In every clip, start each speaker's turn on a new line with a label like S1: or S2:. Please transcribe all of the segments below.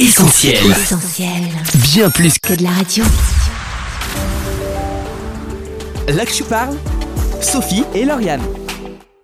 S1: Essentiel.
S2: Essentiel.
S1: Bien plus que
S2: Que de la radio.
S1: là que tu parles, Sophie et Lauriane.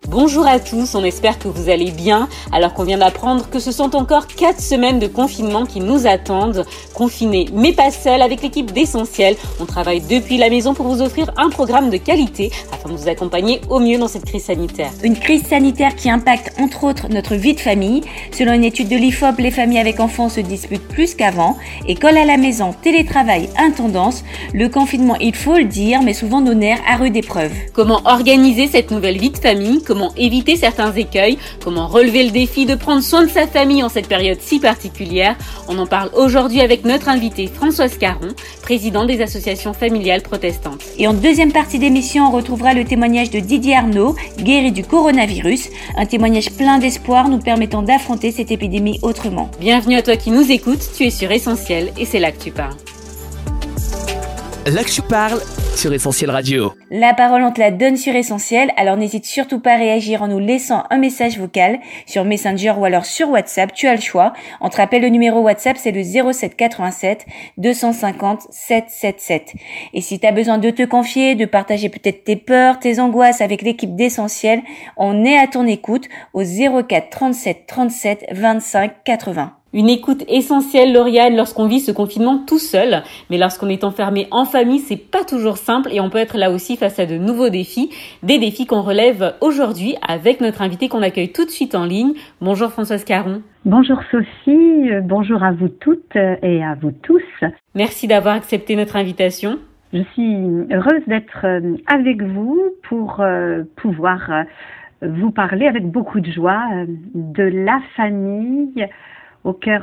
S3: Bonjour à tous, on espère que vous allez bien alors qu'on vient d'apprendre que ce sont encore 4 semaines de confinement qui nous attendent. Confinés mais pas seuls avec l'équipe d'Essentiel, on travaille depuis la maison pour vous offrir un programme de qualité afin de vous accompagner au mieux dans cette crise sanitaire.
S4: Une crise sanitaire qui impacte entre autres notre vie de famille. Selon une étude de l'IFOP, les familles avec enfants se disputent plus qu'avant. École à la maison, télétravail, intendance. Le confinement, il faut le dire, mais souvent nos nerfs à rude épreuve.
S3: Comment organiser cette nouvelle vie de famille? Comment éviter certains écueils Comment relever le défi de prendre soin de sa famille en cette période si particulière On en parle aujourd'hui avec notre invitée Françoise Caron, présidente des associations familiales protestantes.
S4: Et en deuxième partie d'émission, on retrouvera le témoignage de Didier Arnaud, guéri du coronavirus. Un témoignage plein d'espoir nous permettant d'affronter cette épidémie autrement.
S3: Bienvenue à toi qui nous écoutes, tu es sur Essentiel et c'est là que tu parles.
S1: Là que tu parles sur Essentiel Radio.
S4: La parole, on te la donne sur Essentiel, alors n'hésite surtout pas à réagir en nous laissant un message vocal sur Messenger ou alors sur WhatsApp, tu as le choix. On te rappelle le numéro WhatsApp, c'est le 07 87 250 777. Et si tu as besoin de te confier, de partager peut-être tes peurs, tes angoisses avec l'équipe d'Essentiel, on est à ton écoute au 04 37 37 25 80.
S3: Une écoute essentielle, Lauriane, lorsqu'on vit ce confinement tout seul. Mais lorsqu'on est enfermé en famille, c'est pas toujours simple et on peut être là aussi face à de nouveaux défis. Des défis qu'on relève aujourd'hui avec notre invité qu'on accueille tout de suite en ligne. Bonjour Françoise Caron.
S5: Bonjour Sophie, euh, bonjour à vous toutes euh, et à vous tous.
S3: Merci d'avoir accepté notre invitation.
S5: Je suis heureuse d'être euh, avec vous pour pouvoir vous parler avec beaucoup de joie de la famille au cœur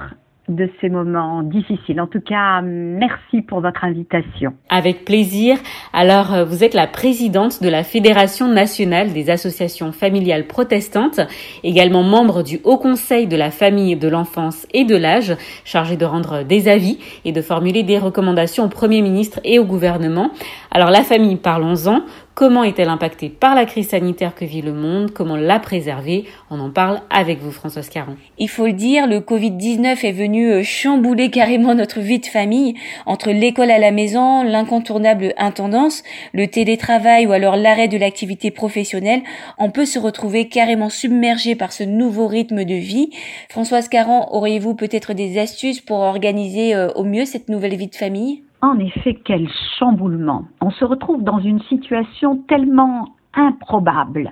S5: de ces moments difficiles. En tout cas, merci pour votre invitation.
S3: Avec plaisir. Alors, euh, vous êtes la présidente de la Fédération nationale des associations familiales protestantes, également membre du Haut Conseil de la famille, de l'enfance et de l'âge, chargé de rendre des avis et de formuler des recommandations au Premier ministre et au gouvernement. Alors, la famille, parlons-en. Comment est-elle impactée par la crise sanitaire que vit le monde? Comment la préserver On en parle avec vous, Françoise Caron.
S4: Il faut le dire, le Covid-19 est venu euh, chambouler carrément notre vie de famille. Entre l'école à la maison, l'incontournable intendance, le télétravail ou alors l'arrêt de l'activité professionnelle, on peut se retrouver carrément submergé par ce nouveau rythme de vie. Françoise Caron, auriez-vous peut-être des astuces pour organiser euh, au mieux cette nouvelle vie de famille?
S5: En effet, quel chamboulement. On se retrouve dans une situation tellement improbable.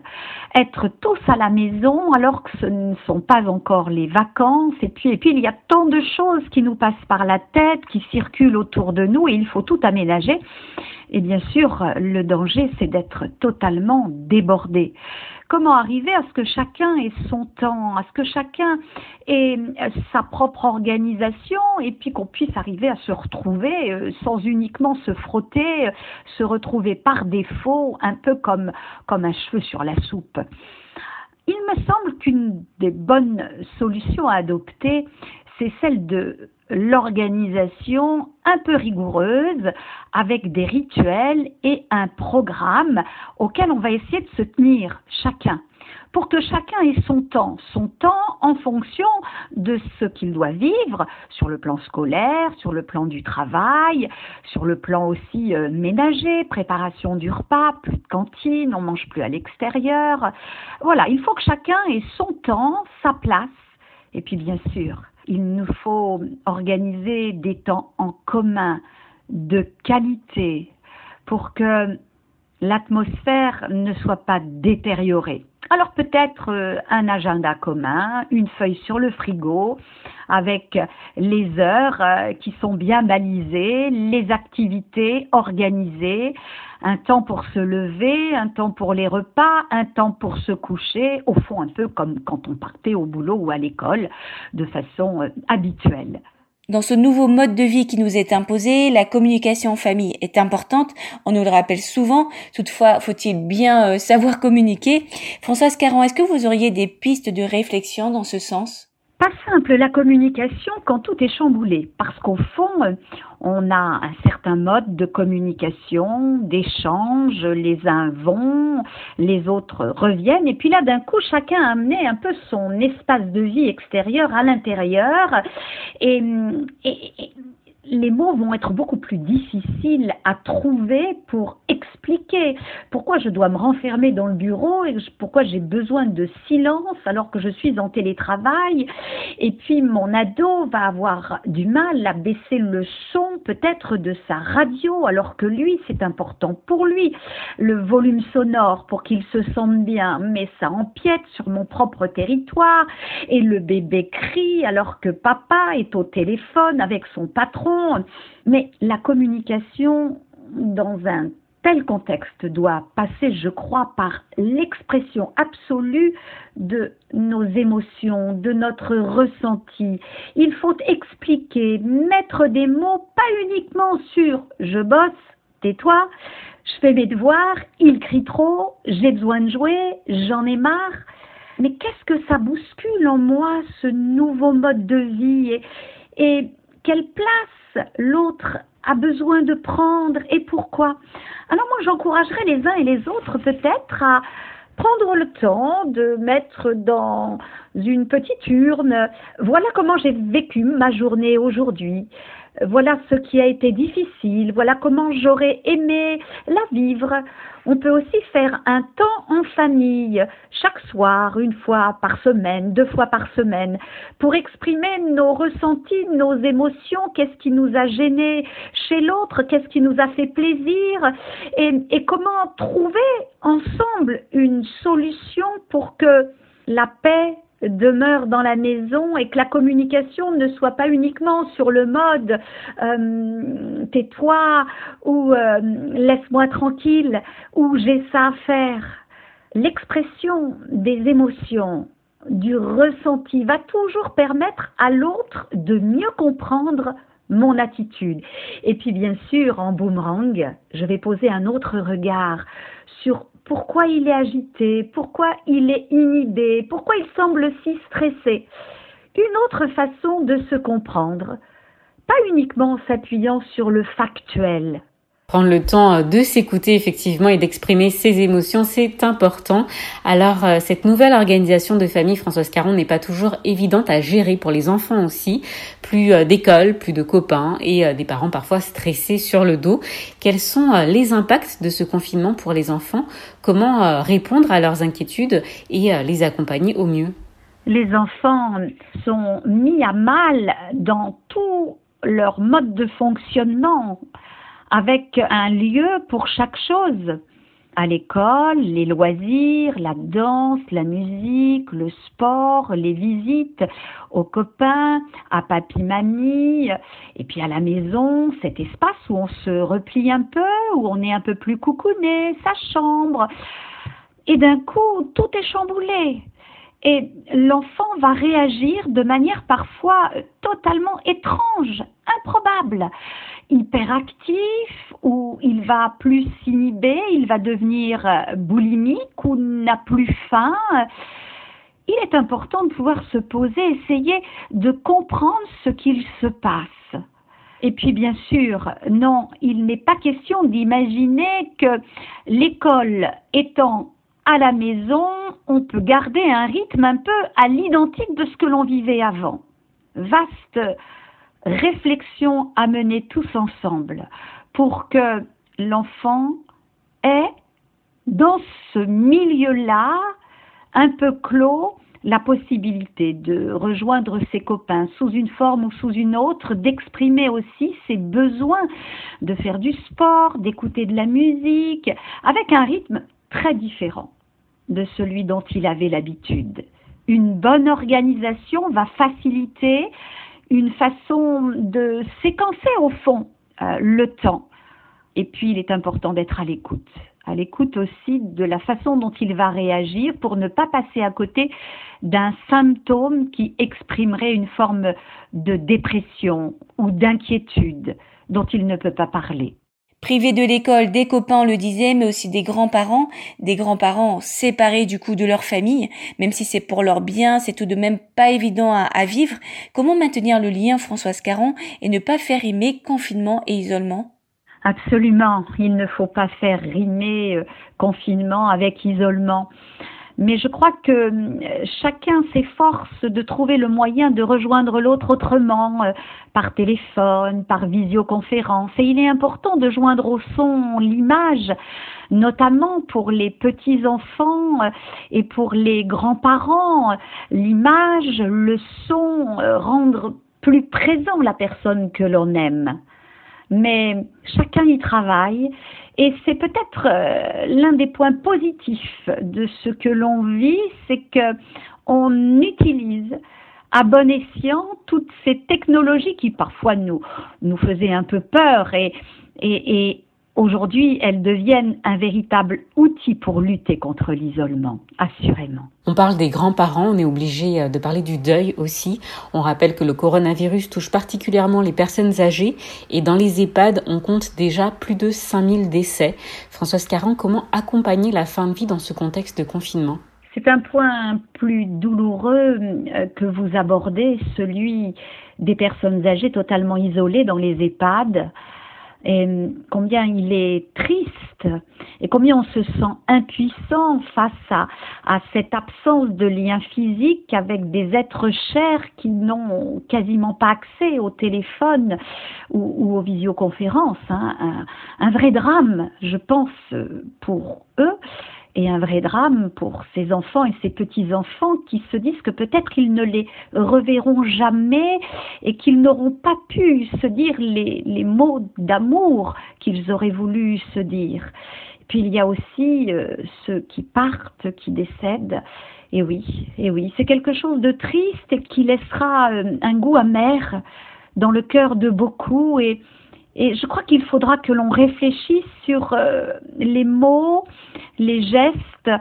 S5: Être tous à la maison alors que ce ne sont pas encore les vacances et puis il y a tant de choses qui nous passent par la tête, qui circulent autour de nous et il faut tout aménager. Et bien sûr, le danger c'est d'être totalement débordé. Comment arriver à ce que chacun ait son temps, à ce que chacun ait euh, sa propre organisation et puis qu'on puisse arriver à se retrouver euh, sans uniquement se frotter, euh, se retrouver par défaut, un peu comme, comme un cheveu sur la soupe. Il me semble qu'une des bonnes solutions à adopter, c'est celle de l'organisation un peu rigoureuse avec des rituels et un programme auquel on va essayer de se tenir chacun pour que chacun ait son temps, son temps en fonction de ce qu'il doit vivre sur le plan scolaire, sur le plan du travail, sur le plan aussi euh, ménager, préparation du repas, plus de cantine, on mange plus à l'extérieur. Voilà, il faut que chacun ait son temps, sa place, et puis bien sûr, il nous faut organiser des temps en commun de qualité pour que l'atmosphère ne soit pas détériorée. Alors peut-être euh, un agenda commun, une feuille sur le frigo avec les heures euh, qui sont bien balisées, les activités organisées, un temps pour se lever, un temps pour les repas, un temps pour se coucher, au fond un peu comme quand on partait au boulot ou à l'école de façon euh, habituelle.
S4: Dans ce nouveau mode de vie qui nous est imposé, la communication en famille est importante, on nous le rappelle souvent, toutefois faut-il bien euh, savoir communiquer? Françoise Caron, est-ce que vous auriez des pistes de réflexion dans ce sens?
S5: Pas simple la communication quand tout est chamboulé, parce qu'au fond, on a un certain mode de communication, d'échange, les uns vont, les autres reviennent, et puis là d'un coup chacun a amené un peu son espace de vie extérieur à l'intérieur, et, et, les mots vont être beaucoup plus difficiles à trouver pour expliquer pourquoi je dois me renfermer dans le bureau et pourquoi j'ai besoin de silence alors que je suis en télétravail? Et puis mon ado va avoir du mal à baisser le son peut-être de sa radio alors que lui c'est important pour lui. Le volume sonore pour qu'il se sente bien, mais ça empiète sur mon propre territoire. Et le bébé crie alors que papa est au téléphone avec son patron mais la communication dans un tel contexte doit passer, je crois, par l'expression absolue de nos émotions, de notre ressenti. Il faut expliquer, mettre des mots, pas uniquement sur je bosse, tais-toi, je fais mes devoirs, il crie trop, j'ai besoin de jouer, j'en ai marre. Mais qu'est-ce que ça bouscule en moi, ce nouveau mode de vie? Et, et quelle place l'autre a besoin de prendre et pourquoi. Alors moi, j'encouragerais les uns et les autres peut-être à prendre le temps de mettre dans une petite urne, voilà comment j'ai vécu ma journée aujourd'hui voilà ce qui a été difficile, voilà comment j'aurais aimé la vivre. On peut aussi faire un temps en famille, chaque soir, une fois par semaine, deux fois par semaine, pour exprimer nos ressentis, nos émotions, qu'est-ce qui nous a gênés chez l'autre, qu'est-ce qui nous a fait plaisir, et, et comment trouver ensemble une solution pour que la paix demeure dans la maison et que la communication ne soit pas uniquement sur le mode euh, tais-toi ou euh, laisse-moi tranquille ou j'ai ça à faire. L'expression des émotions, du ressenti va toujours permettre à l'autre de mieux comprendre mon attitude. Et puis bien sûr, en boomerang, je vais poser un autre regard sur pourquoi il est agité, pourquoi il est inhibé, pourquoi il semble si stressé. Une autre façon de se comprendre, pas uniquement en s'appuyant sur le factuel,
S3: prendre le temps euh, de s'écouter effectivement et d'exprimer ses émotions, c'est important. Alors euh, cette nouvelle organisation de famille, Françoise Caron, n'est pas toujours évidente à gérer pour les enfants aussi. Plus euh, d'école, plus de copains et des parents parfois stressés sur le dos. Quels sont les impacts de ce confinement pour les enfants? Comment répondre à leurs inquiétudes et les accompagner au mieux?
S5: Les enfants sont mis à mal dans tout leur mode de fonctionnement avec un lieu pour chaque chose. À l'école, les loisirs, la danse, la musique, le sport, les visites aux copains, à papy-mamie, et puis à la maison, cet espace où on se replie un peu, où on est un peu plus coucouné, sa chambre. Et d'un coup, tout est chamboulé. Et l'enfant va réagir de manière parfois totalement étrange, improbable hyperactif ou il va plus s'inhiber, il va devenir euh, boulimique ou n'a plus faim. Il est important de pouvoir se poser, essayer de comprendre ce qu'il se passe. Et puis bien sûr, non, il n'est pas question d'imaginer que l'école étant à la maison, on peut garder un rythme un peu à l'identique de ce que l'on vivait avant. Vaste réflexion à mener tous ensemble pour que l'enfant ait dans ce milieu-là, un peu clos, la possibilité de rejoindre ses copains sous une forme ou sous une autre, d'exprimer aussi ses besoins, de faire du sport, d'écouter de la musique, avec un rythme très différent de celui dont il avait l'habitude. Une bonne organisation va faciliter une façon de séquencer au fond euh, le temps. Et puis, il est important d'être à l'écoute. À l'écoute aussi de la façon dont il va réagir pour ne pas passer à côté d'un symptôme qui exprimerait une forme de dépression ou d'inquiétude dont il ne peut pas parler.
S4: Privés de l'école, des copains, le disait, mais aussi des grands-parents, des grands-parents séparés du coup de leur famille, même si c'est pour leur bien, c'est tout de même pas évident à, à vivre. Comment maintenir le lien, Françoise Caron, et ne pas faire rimer confinement et isolement?
S5: Absolument, il ne faut pas faire rimer euh, confinement avec isolement. Mais je crois que euh, chacun s'efforce de trouver le moyen de rejoindre l'autre autrement, euh, par téléphone, par visioconférence. Et il est important de joindre au son l'image, notamment pour les petits-enfants et pour les grands-parents. L'image, le son, rendre plus présent la personne que l'on aime mais chacun y travaille et c'est peut-être euh, l'un des points positifs de ce que l'on vit, c'est que on utilise à bon escient toutes ces technologies qui parfois nous faisaient un peu peur et Aujourd'hui, elles deviennent un véritable outil pour lutter contre l'isolement, assurément.
S3: On parle des grands-parents, on est obligé euh, de parler du deuil aussi. On rappelle que le coronavirus touche particulièrement les personnes âgées et dans les EHPAD, on compte déjà plus de 5000 décès. Françoise Caron, comment accompagner la fin de vie dans ce contexte de confinement?
S5: C'est un point plus douloureux euh, que vous abordez, celui des personnes âgées totalement isolées dans les EHPAD et combien il est triste et combien on se sent impuissant face à, à cette absence de lien physique avec des êtres chers qui n'ont quasiment pas accès au téléphone ou, ou aux visioconférences. Hein. Un, un vrai drame, je pense, pour eux et un vrai drame pour ces enfants et ces petits-enfants qui se disent que peut-être ils ne les reverront jamais et qu'ils n'auront pas pu se dire les, les mots d'amour qu'ils auraient voulu se dire. Puis il y a aussi euh, ceux qui partent, qui décèdent. Et oui, et oui, c'est quelque chose de triste et qui laissera euh, un goût amer dans le cœur de beaucoup et et je crois qu'il faudra que l'on réfléchisse sur euh, les mots, les gestes,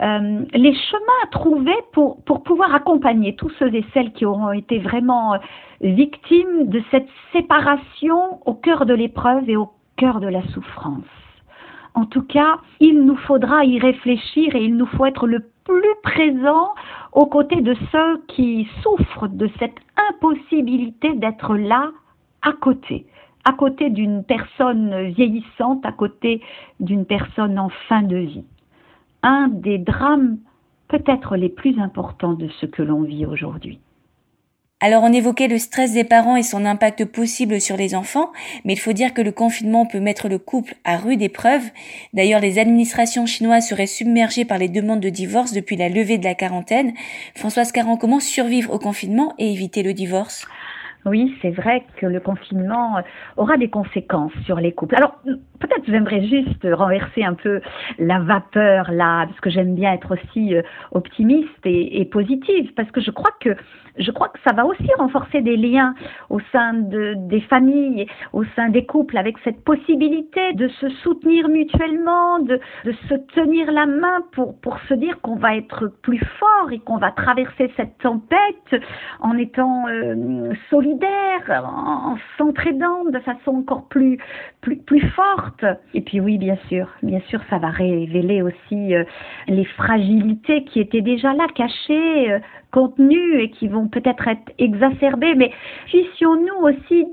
S5: euh, les chemins à trouver pour, pour pouvoir accompagner tous ceux et celles qui auront été vraiment euh, victimes de cette séparation au cœur de l'épreuve et au cœur de la souffrance. En tout cas, il nous faudra y réfléchir et il nous faut être le plus présent aux côtés de ceux qui souffrent de cette impossibilité d'être là à côté à côté d'une personne vieillissante, à côté d'une personne en fin de vie. Un des drames peut-être les plus importants de ce que l'on vit aujourd'hui.
S4: Alors on évoquait le stress des parents et son impact possible sur les enfants, mais il faut dire que le confinement peut mettre le couple à rude épreuve. D'ailleurs, les administrations chinoises seraient submergées par les demandes de divorce depuis la levée de la quarantaine. Françoise Caron, comment survivre au confinement et éviter le divorce?
S5: Oui, c'est vrai que le confinement aura des conséquences sur les couples. Alors, peut-être j'aimerais juste renverser un peu la vapeur là, parce que j'aime bien être aussi euh, optimiste et, positive, parce que je crois que je crois que ça va aussi renforcer des liens au sein de, des familles, au sein des couples, avec cette possibilité de se soutenir mutuellement, de, se tenir la main pour, pour se dire qu'on va être plus fort et qu'on va traverser cette tempête en étant euh, en, en s'entraidant de façon encore plus, plus, plus forte. Et puis oui, bien sûr, bien sûr, ça va révéler aussi euh, les fragilités qui étaient déjà là, cachées, euh, contenues et qui vont peut-être être exacerbées. Mais puissions-nous aussi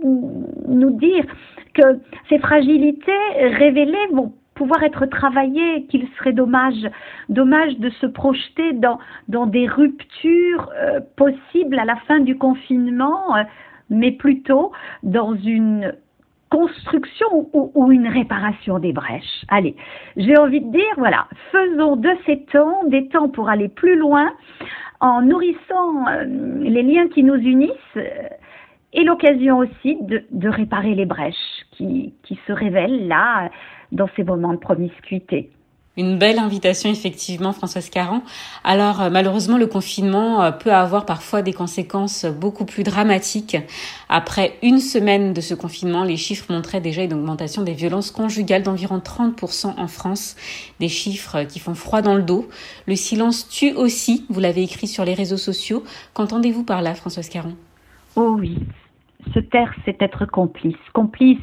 S5: nous dire que ces fragilités révélées vont pouvoir être travaillées, qu'il serait dommage, dommage de se projeter dans, dans des ruptures euh, possibles à la fin du confinement, mais plutôt dans une construction ou, une réparation des brèches. Allez, j'ai envie de dire, voilà, faisons de ces temps des temps pour aller plus loin en nourrissant euh, les liens qui nous unissent euh, et l'occasion aussi de, réparer les brèches qui se révèlent là dans ces moments de promiscuité.
S3: Une belle invitation, effectivement, Françoise Caron. Alors, euh, malheureusement, le confinement euh, peut avoir parfois des conséquences beaucoup plus dramatiques. Après une semaine de ce confinement, les chiffres montraient déjà une augmentation des violences conjugales d'environ 30% en France. Des chiffres qui font froid dans le dos. Le silence tue aussi, vous l'avez écrit sur les réseaux sociaux. Qu'entendez-vous par là, Françoise Caron?
S5: Oh oui, se taire, c'est être complice. Complice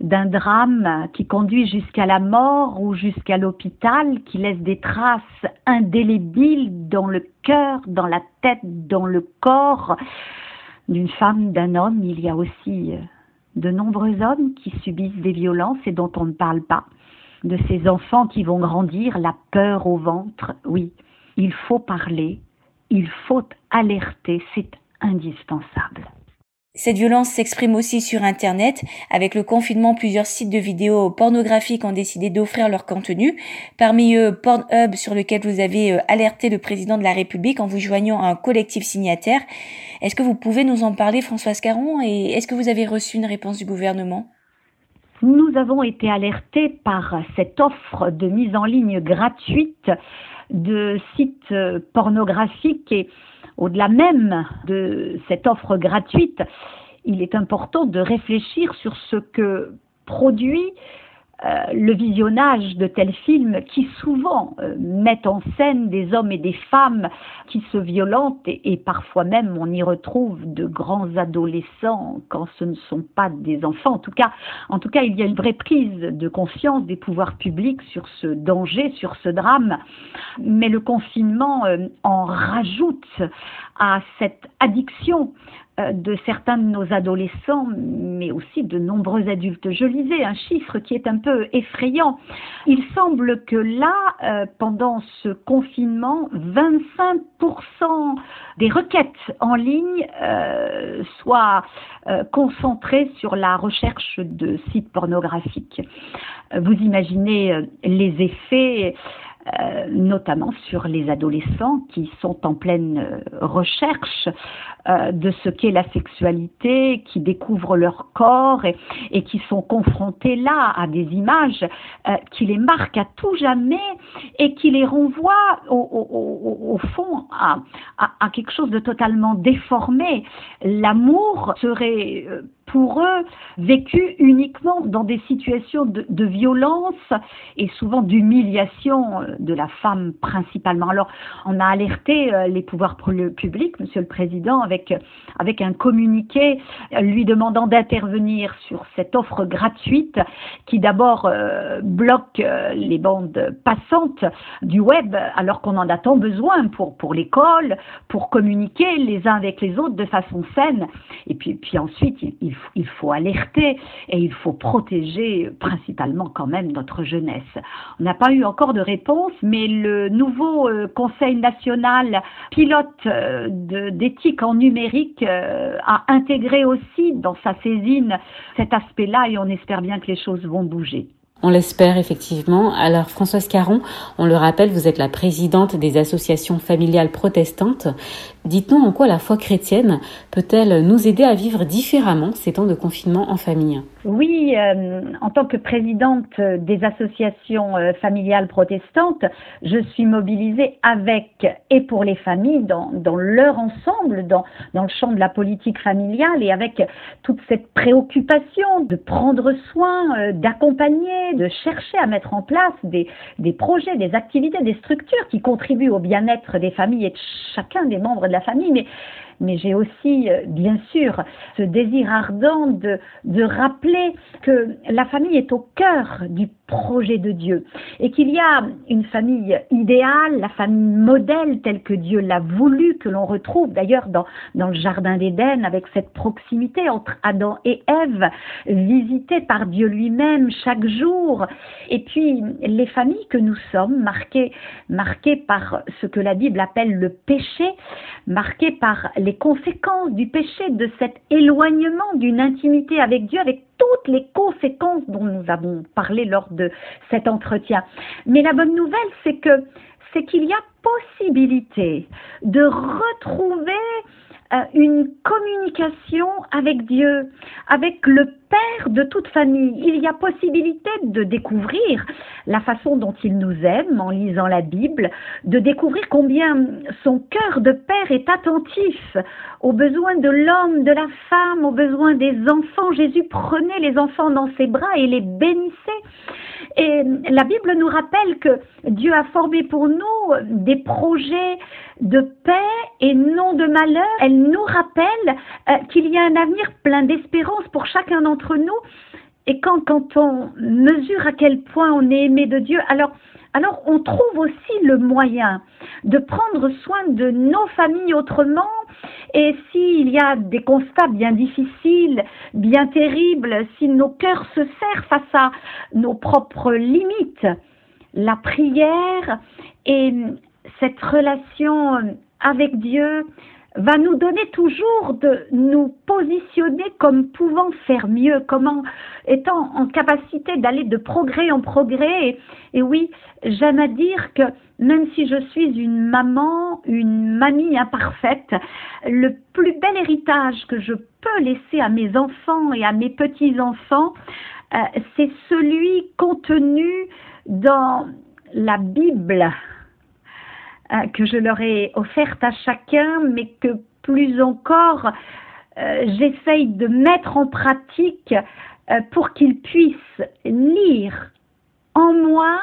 S5: d'un drame qui conduit jusqu'à la mort ou jusqu'à l'hôpital, qui laisse des traces indélébiles dans le cœur, dans la tête, dans le corps d'une femme, d'un homme. Il y a aussi euh, de nombreux hommes qui subissent des violences et dont on ne parle pas. De ces enfants qui vont grandir, la peur au ventre. Oui, il faut parler, il faut alerter, c'est indispensable.
S4: Cette violence s'exprime aussi sur Internet. Avec le confinement, plusieurs sites de vidéos pornographiques ont décidé d'offrir leur contenu. Parmi eux, Pornhub, sur lequel vous avez euh, alerté le président de la République en vous joignant à un collectif signataire. Est-ce que vous pouvez nous en parler, Françoise Caron, et est-ce que vous avez reçu une réponse du gouvernement?
S5: Nous avons été alertés par cette offre de mise en ligne gratuite de sites euh, pornographiques et au-delà même de cette offre gratuite, il est important de réfléchir sur ce que produit euh, le visionnage de tels films qui souvent euh, mettent en scène des hommes et des femmes qui se violentent et, parfois même on y retrouve de grands adolescents quand ce ne sont pas des enfants. En tout cas, en tout cas, il y a une vraie prise de conscience des pouvoirs publics sur ce danger, sur ce drame. Mais le confinement euh, en rajoute à cette addiction de certains de nos adolescents, mais aussi de nombreux adultes. Je lisais un chiffre qui est un peu effrayant. Il semble que là, euh, pendant ce confinement, 25% des requêtes en ligne euh, soient concentrées sur la recherche de sites pornographiques. Vous imaginez les effets euh, notamment sur les adolescents qui sont en pleine euh, recherche euh, de ce qu'est la sexualité, qui découvrent leur corps et, qui sont confrontés là à des images qui les marquent à tout jamais et qui les renvoient au, fond à, à, quelque chose de totalement déformé. L'amour serait pour eux vécu uniquement dans des situations de, violence et souvent d'humiliation de la femme principalement. Alors, on a alerté euh, les pouvoirs publics, Monsieur le Président, avec, avec un communiqué lui demandant d'intervenir sur cette offre gratuite qui d'abord euh, bloque euh, les bandes passantes du web alors qu'on en a tant besoin pour, pour l'école, pour communiquer les uns avec les autres de façon saine. Et puis, puis ensuite, il, il faut alerter et il faut protéger principalement quand même notre jeunesse. On n'a pas eu encore de réponse, mais le nouveau euh, Conseil national pilote euh, d'éthique en numérique euh, a intégré aussi dans sa saisine cet aspect-là et on espère bien que les choses vont bouger.
S3: On l'espère effectivement. Alors Françoise Caron, on le rappelle, vous êtes la présidente des associations familiales protestantes. Dites-nous en quoi la foi chrétienne peut-elle nous aider à vivre différemment ces temps de confinement en famille?
S5: Oui, euh, en tant que présidente des associations euh, familiales protestantes, je suis mobilisée avec et pour les familles dans, leur ensemble, dans, le champ de la politique familiale et avec toute cette préoccupation de prendre soin, euh, d'accompagner, de chercher à mettre en place des projets, des activités, des structures qui contribuent au bien-être des familles et de chacun des membres de la famille, mais mais j'ai aussi, euh, bien sûr, ce désir ardent de, rappeler que la famille est au cœur du projet de Dieu et qu'il y a une famille idéale, la famille modèle telle que Dieu l'a voulu, que l'on retrouve d'ailleurs dans, le Jardin d'Éden avec cette proximité entre Adam et Ève, visitée par Dieu lui-même chaque jour. Et puis les familles que nous sommes, marquées par ce que la Bible appelle le péché, marquées par les conséquences du péché, de cet éloignement d'une intimité avec Dieu, avec toutes les conséquences dont nous avons parlé lors de cet entretien. Mais la bonne nouvelle, c'est que c'est qu'il y a possibilité de retrouver euh, une communication avec Dieu, avec le Père de toute famille. Il y a possibilité de découvrir la façon dont il nous aime en lisant la Bible, de découvrir combien son cœur de Père est attentif aux besoins de l'homme, de la femme, aux besoins des enfants. Jésus prenait les enfants dans ses bras et les bénissait. Et la Bible nous rappelle que Dieu a formé pour nous des projets de paix et non de malheur. Elle nous rappelle euh, qu'il y a un avenir plein d'espérance pour chacun d'entre nous et quand, quand on mesure à quel point on est aimé de Dieu, alors, alors on trouve aussi le moyen de prendre soin de nos familles autrement. Et s'il y a des constats bien difficiles, bien terribles, si nos cœurs se serrent face à nos propres limites, la prière et cette relation avec Dieu va nous donner toujours de nous positionner comme pouvant faire mieux, comme étant en capacité d'aller de progrès en progrès. Et, oui, j'aime à dire que même si je suis une maman, une mamie imparfaite, le plus bel héritage que je peux laisser à mes enfants et à mes petits-enfants, euh, c'est celui contenu dans la Bible euh, que je leur ai offerte à chacun, mais que plus encore, euh, j'essaye de mettre en pratique euh, pour qu'ils puissent lire en moi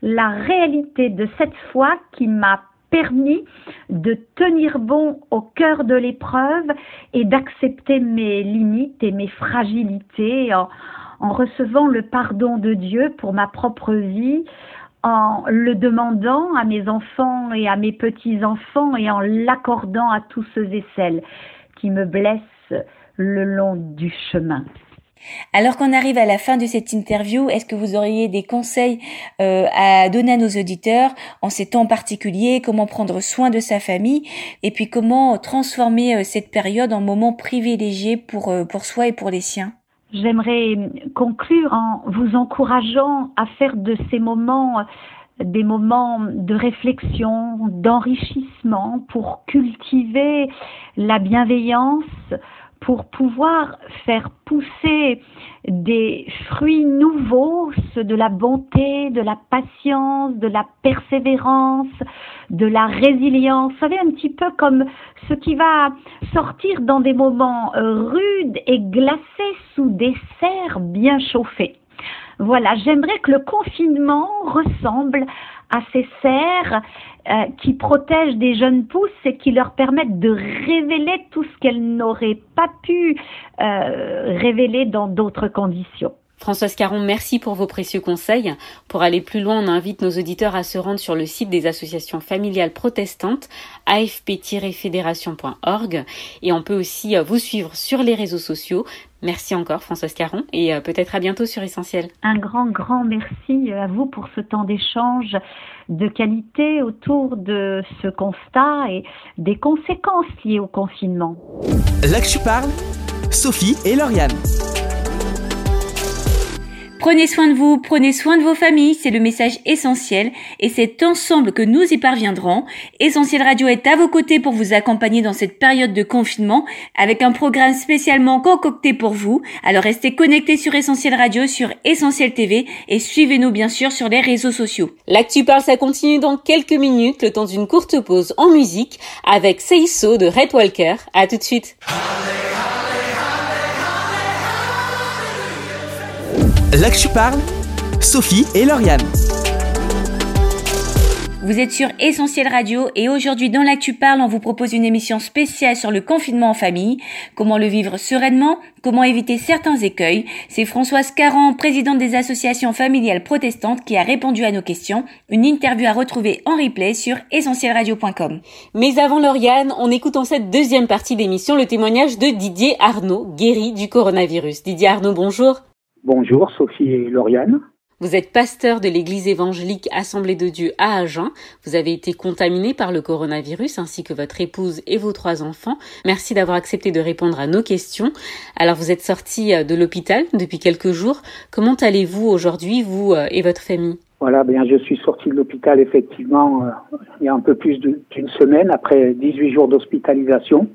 S5: la réalité de cette foi qui m'a permis de tenir bon au cœur de l'épreuve et d'accepter mes limites et mes fragilités en recevant le pardon de Dieu pour ma propre vie, en le demandant à mes enfants et à mes petits-enfants et en l'accordant à tous ceux et celles qui me blessent le long du chemin.
S4: Alors qu'on arrive à la fin de cette interview, est-ce que vous auriez des conseils euh, à donner à nos auditeurs en ces temps particuliers, comment prendre soin de sa famille et puis comment transformer euh, cette période en moment privilégié pour, euh, pour soi et pour les siens?
S5: J'aimerais conclure en vous encourageant à faire de ces moments des moments de réflexion, d'enrichissement pour cultiver la bienveillance, pour pouvoir faire pousser des fruits nouveaux, ceux de la bonté, de la patience, de la persévérance, de la résilience. Vous savez, un petit peu comme ce qui va sortir dans des moments euh, rudes et glacés sous des serres bien chauffées. Voilà, j'aimerais que le confinement ressemble à ces serres euh, qui protègent des jeunes pousses et qui leur permettent de révéler tout ce qu'elles n'auraient pas pu euh, révéler dans d'autres conditions.
S3: Françoise Caron, merci pour vos précieux conseils. Pour aller plus loin, on invite nos auditeurs à se rendre sur le site des associations familiales protestantes, afp-fédération.org, et on peut aussi euh, vous suivre sur les réseaux sociaux. Merci encore Françoise Caron et euh, peut-être à bientôt sur Essentiel.
S5: Un grand, grand merci à vous pour ce temps d'échange de qualité autour de ce constat et des conséquences liées au confinement.
S1: Là que tu parles, Sophie et Lauriane.
S4: Prenez soin de vous, prenez soin de vos familles, c'est le message essentiel et c'est ensemble que nous y parviendrons. Essentiel Radio est à vos côtés pour vous accompagner dans cette période de confinement avec un programme spécialement concocté pour vous. Alors restez connectés sur Essentiel Radio, sur Essentiel TV et suivez-nous bien sûr sur les réseaux sociaux.
S3: L'actu parle, ça continue dans quelques minutes, le temps d'une courte pause en musique avec Seiso de Red Walker. À tout de suite.
S1: Tu parles, Sophie et Lauriane.
S4: Vous êtes sur Essentiel Radio et aujourd'hui dans l'Actu Parle, on vous propose une émission spéciale sur le confinement en famille, comment le vivre sereinement, comment éviter certains écueils. C'est Françoise Caron, présidente des associations familiales protestantes, qui a répondu à nos questions. Une interview à retrouver en replay sur essentielradio.com.
S3: Mais avant Lauriane, on écoute en cette deuxième partie d'émission le témoignage de Didier Arnaud, guéri du coronavirus. Didier Arnaud, bonjour.
S2: Bonjour Sophie et Lauriane.
S3: Vous êtes pasteur de l'église évangélique Assemblée de Dieu à Agen. Vous avez été contaminé par le coronavirus ainsi que votre épouse et vos trois enfants. Merci d'avoir accepté de répondre à nos questions. Alors vous êtes sorti euh, de l'hôpital depuis quelques jours. Comment allez-vous aujourd'hui, vous euh, et votre famille?
S2: Voilà, bien je suis sorti de l'hôpital effectivement euh, il y a un peu plus d'une semaine après 18 jours d'hospitalisation.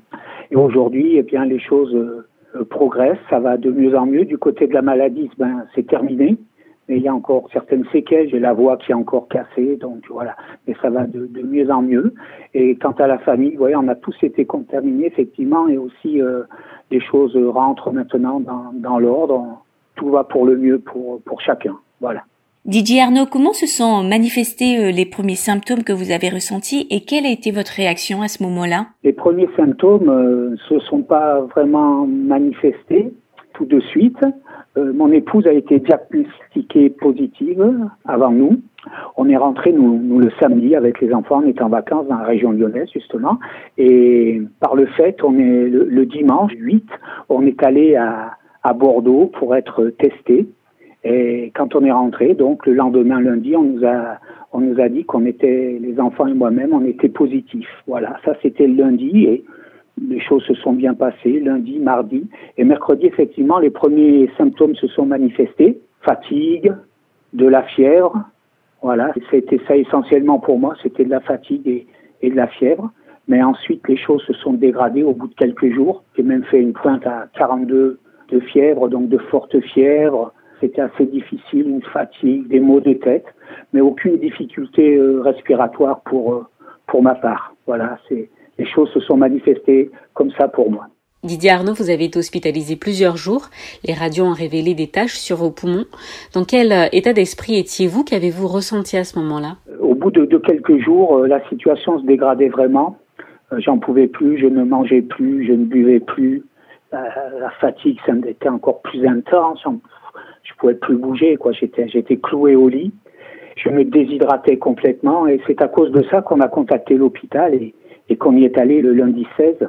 S2: Et aujourd'hui, eh bien les choses euh, progresse, ça va de mieux en mieux. Du côté de la maladie, ben, c'est terminé. Mais il y a encore certaines séquelles, j'ai la voix qui est encore cassée, donc voilà. Mais ça va de, mieux en mieux. Et quant à la famille, vous voyez, on a tous été contaminés, effectivement, et aussi euh, les choses rentrent maintenant dans, dans l'ordre. Tout va pour le mieux pour, pour chacun. Voilà.
S4: Didier Arnaud, comment se sont manifestés euh, les premiers symptômes que vous avez ressentis et quelle a été votre réaction à ce moment-là?
S2: Les premiers symptômes ne euh, se sont pas vraiment manifestés tout de suite. Euh, mon épouse a été diagnostiquée positive avant nous. On est rentré nous, le samedi avec les enfants, on est en vacances dans la région lyonnaise justement, et par le fait, on est le, dimanche 8, on est allé à Bordeaux pour être testé. Et quand on est rentré, donc le lendemain lundi, on nous a on nous a dit qu'on était les enfants et moi-même, on était positifs. Voilà, ça c'était lundi et les choses se sont bien passées lundi, mardi et mercredi effectivement les premiers symptômes se sont manifestés fatigue, de la fièvre, voilà, c'était ça essentiellement pour moi, c'était de la fatigue et, et, de la fièvre. Mais ensuite, les choses se sont dégradées au bout de quelques jours. J'ai même fait une pointe à 42 de fièvre, donc de forte fièvre. C'était assez difficile, une fatigue, des maux de tête, mais aucune difficulté euh, respiratoire pour, euh, pour ma part. Voilà, c'est, les choses se sont manifestées comme ça pour moi.
S3: Didier Arnaud, vous avez été hospitalisé plusieurs jours. Les radios ont révélé des taches sur vos poumons. Dans quel euh, état d'esprit étiez-vous? Qu'avez-vous ressenti à ce moment-là?
S2: Au bout de, de, quelques jours, la situation se dégradait vraiment. J'en pouvais plus, je ne mangeais plus, je ne buvais plus. La, fatigue, ça était encore plus intense. Je pouvais plus bouger, quoi. J'étais, j'étais cloué au lit. Je me déshydratais complètement et c'est à cause de ça qu'on a contacté l'hôpital et, qu'on y est allé le lundi 16.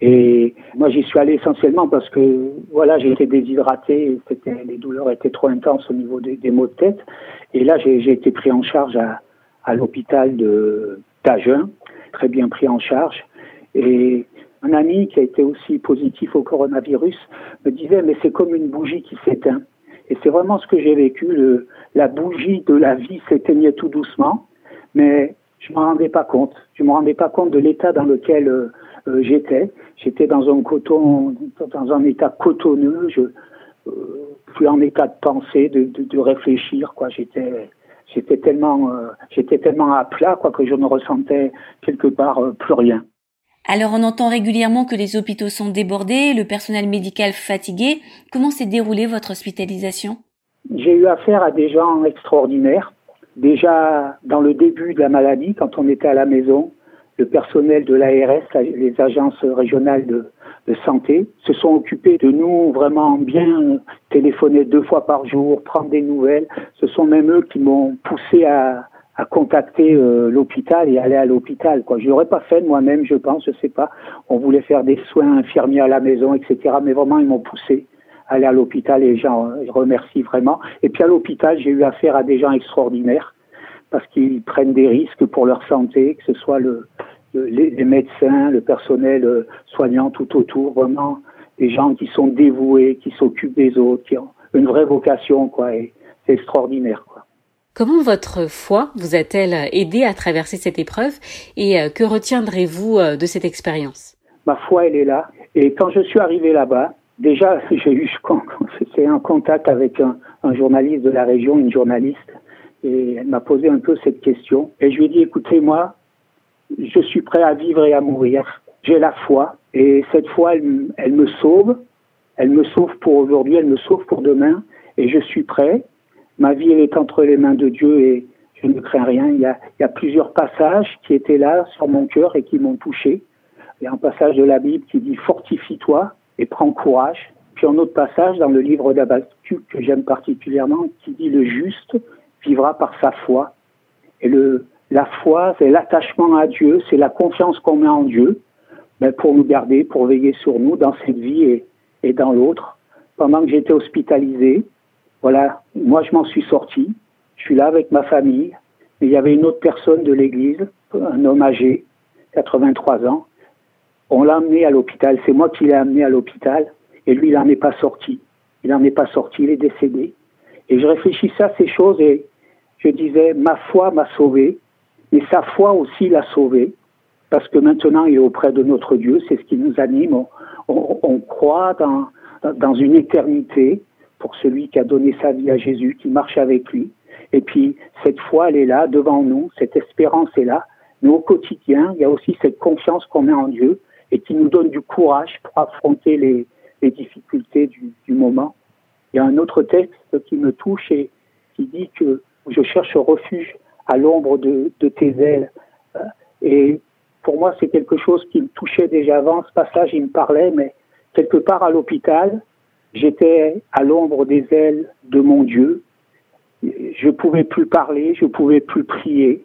S2: Et moi, j'y suis allé essentiellement parce que, voilà, été déshydraté, les douleurs étaient trop intenses au niveau des, maux de tête. Et là, j'ai, été pris en charge à, à l'hôpital de d'Agen, très bien pris en charge. Et un ami qui a été aussi positif au coronavirus me disait, mais c'est comme une bougie qui s'éteint. Et c'est vraiment ce que j'ai vécu. Le, la bougie de la vie s'éteignait tout doucement, mais je m'en rendais pas compte. Je me rendais pas compte de l'état dans lequel euh, euh, j'étais. J'étais dans un coton, dans un état cotonneux. Je euh, plus en état de penser, de, de, de réfléchir. Quoi, j'étais, j'étais tellement, euh, j'étais tellement à plat, quoi, que je ne ressentais quelque part euh, plus rien.
S4: Alors on entend régulièrement que les hôpitaux sont débordés, le personnel médical fatigué. Comment s'est déroulée votre hospitalisation?
S2: J'ai eu affaire à des gens extraordinaires Déjà, dans le début de la maladie, quand on était à la maison, le personnel de l'ARS, les agences régionales de, santé, se sont occupés de nous vraiment bien, téléphoner deux fois par jour, prendre des nouvelles. Ce sont même eux qui m'ont poussé à, à contacter euh, l'hôpital et aller à l'hôpital. Quoi, je l'aurais pas fait moi-même, je pense, je sais pas. On voulait faire des soins infirmiers à la maison, etc. Mais vraiment, ils m'ont poussé aller à l'hôpital et j'en remercie vraiment. Et puis à l'hôpital, j'ai eu affaire à des gens extraordinaires parce qu'ils prennent des risques pour leur santé, que ce soit le, le les, médecins, le personnel euh, soignant tout autour, vraiment des gens qui sont dévoués, qui s'occupent des autres, qui ont une vraie vocation, quoi. Et c'est extraordinaire, quoi.
S3: Comment votre foi vous a-t-elle aidé à traverser cette épreuve et euh, que retiendrez-vous euh, de cette expérience?
S2: Ma foi, elle est là. Et quand je suis arrivé là-bas, Déjà, j'ai eu un contact avec un, journaliste de la région, une journaliste, et elle m'a posé un peu cette question. Et je lui ai dit, écoutez, moi, je suis prêt à vivre et à mourir. J'ai la foi, et cette foi, elle me sauve. Elle me sauve pour aujourd'hui, elle me sauve pour demain, et je suis prêt. Ma vie, est entre les mains de Dieu, et je ne crains rien. Il y a, plusieurs passages qui étaient là sur mon cœur et qui m'ont touché. Il y a un passage de la Bible qui dit Fortifie-toi, et prends courage. Puis un autre passage dans le livre d'Abacuc que j'aime particulièrement qui dit le juste vivra par sa foi. Et la foi, c'est l'attachement à Dieu, c'est la confiance qu'on met en Dieu ben, pour nous garder, pour veiller sur nous dans cette vie et, et dans l'autre. Pendant que j'étais hospitalisé, voilà, moi je m'en suis sorti. Je suis là avec ma famille. Mais il y avait une autre personne de l'église, un homme âgé, 83 ans, on l'a amené à l'hôpital. C'est moi qui l'ai amené à l'hôpital. Et lui, il n'en est pas sorti. Il n'en est pas sorti. Il est décédé. Et je réfléchissais à ces choses et je disais, ma foi m'a sauvé, mais sa foi aussi l'a sauvé. Parce que maintenant, il est auprès de notre Dieu. C'est ce qui nous anime. On, croit dans une éternité pour celui qui a donné sa vie à Jésus, qui marche avec lui. Et puis, cette foi, elle est là, devant nous. Cette espérance est là. Mais au quotidien, il y a aussi cette confiance qu'on met en Dieu et qui nous donne du courage pour affronter les, difficultés du, moment. Il y a un autre texte qui me touche et qui dit que je cherche refuge à l'ombre de, de, tes ailes. Euh, et pour moi, c'est quelque chose qui me touchait déjà avant. Ce passage, il me parlait, mais quelque part à l'hôpital, J'étais à l'ombre des ailes de mon Dieu. Je pouvais plus parler, je pouvais plus prier.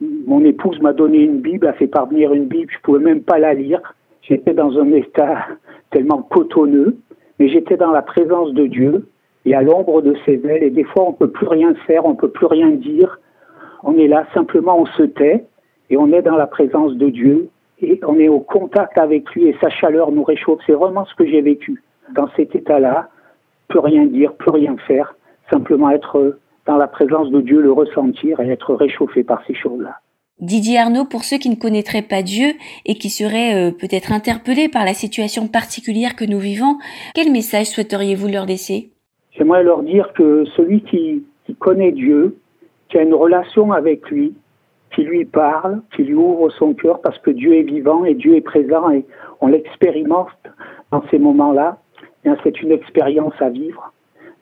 S2: Mon épouse m'a donné une Bible, a fait parvenir une Bible, je pouvais même pas la lire. J'étais dans un état tellement cotonneux, mais j'étais dans la présence de Dieu et à l'ombre de ses ailes. Et des fois, on peut plus rien faire, on peut plus rien dire. On est là, simplement, on se tait et on est dans la présence de Dieu et on est au contact avec lui et sa chaleur nous réchauffe. C'est vraiment ce que j'ai vécu dans cet état-là. Plus rien dire, plus rien faire, simplement être dans la présence de Dieu, le ressentir et être réchauffé par ces choses-là.
S4: Didier Arnaud, pour ceux qui ne connaîtraient pas Dieu et qui seraient euh, peut-être interpellés par la situation particulière que nous vivons, quel message souhaiteriez-vous leur laisser?
S2: J'aimerais leur dire que celui qui, qui connaît Dieu, qui a une relation avec lui, qui lui parle, qui lui ouvre son cœur parce que Dieu est vivant et Dieu est présent et on l'expérimente dans ces moments-là, c'est une expérience à vivre.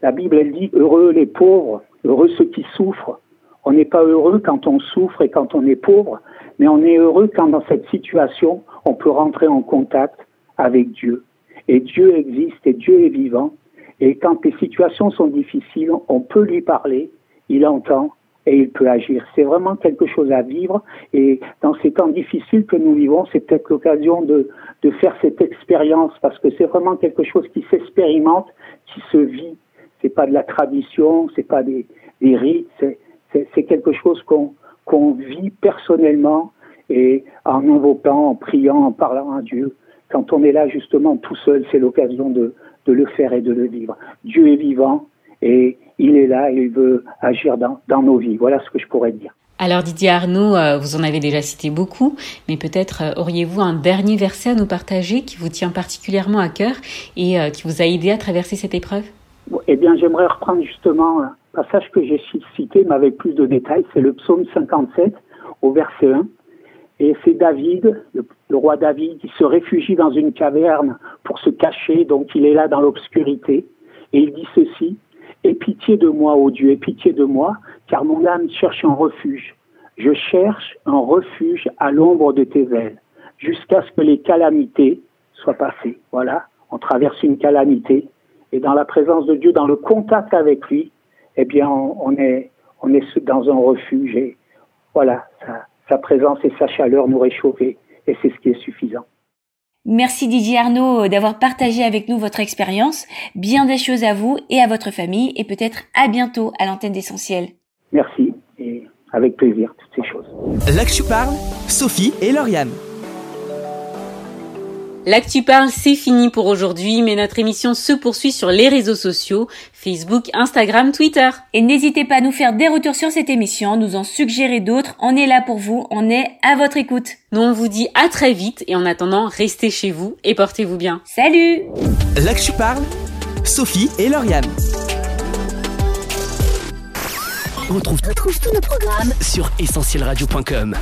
S2: La Bible, elle dit, heureux les pauvres, heureux ceux qui souffrent. On n'est pas heureux quand on souffre et quand on est pauvre, mais on est heureux quand dans cette situation, on peut rentrer en contact avec Dieu. Et Dieu existe et Dieu est vivant. Et quand les situations sont difficiles, on peut lui parler, il entend et il peut agir. C'est vraiment quelque chose à vivre. Et dans ces temps difficiles que nous vivons, c'est peut-être l'occasion de, de faire cette expérience parce que c'est vraiment quelque chose qui s'expérimente, qui se vit c'est pas de la tradition, c'est pas des, des rites, c'est quelque chose qu'on qu'on vit personnellement et en invoquant, en priant, en parlant à Dieu. Quand on est là justement tout seul, c'est l'occasion de, de le faire et de le vivre. Dieu est vivant et il est là et il veut agir dans, dans nos vies. Voilà ce que je pourrais dire.
S3: Alors Didier Arnaud, euh, vous en avez déjà cité beaucoup, mais peut-être euh, auriez-vous un dernier verset à nous partager qui vous tient particulièrement à cœur et euh, qui vous a aidé à traverser cette épreuve?
S2: Eh bien, j'aimerais reprendre justement un passage que j'ai cité, mais avec plus de détails. C'est le psaume 57 au verset 1. Et c'est David, le, roi David, qui se réfugie dans une caverne pour se cacher, donc il est là dans l'obscurité. Et il dit ceci, Aie pitié de moi, ô Dieu, aie pitié de moi, car mon âme cherche un refuge. Je cherche un refuge à l'ombre de tes ailes, jusqu'à ce que les calamités soient passées. Voilà, on traverse une calamité, et dans la présence de Dieu, dans le contact avec lui, eh bien, on, est, on est dans un refuge et voilà, sa, présence et sa chaleur nous réchauffent et c'est ce qui est suffisant.
S4: Merci Didier Arnaud d'avoir partagé avec nous votre expérience. Bien des choses à vous et à votre famille et peut-être à bientôt à l'antenne d'essentiel.
S2: Merci et avec plaisir toutes ces choses.
S1: Là que je parle, Sophie et Lauriane.
S3: L'actu parle, c'est fini pour aujourd'hui, mais notre émission se poursuit sur les réseaux sociaux, Facebook, Instagram, Twitter.
S4: Et n'hésitez pas à nous faire des retours sur cette émission, nous en suggérer d'autres, on est là pour vous, on est à votre écoute.
S3: Nous on vous dit à très vite et en attendant, restez chez vous et portez-vous bien.
S4: Salut
S1: L'actu parle, Sophie et Lauriane. On retrouve, tous nos programmes sur essentielradio.com.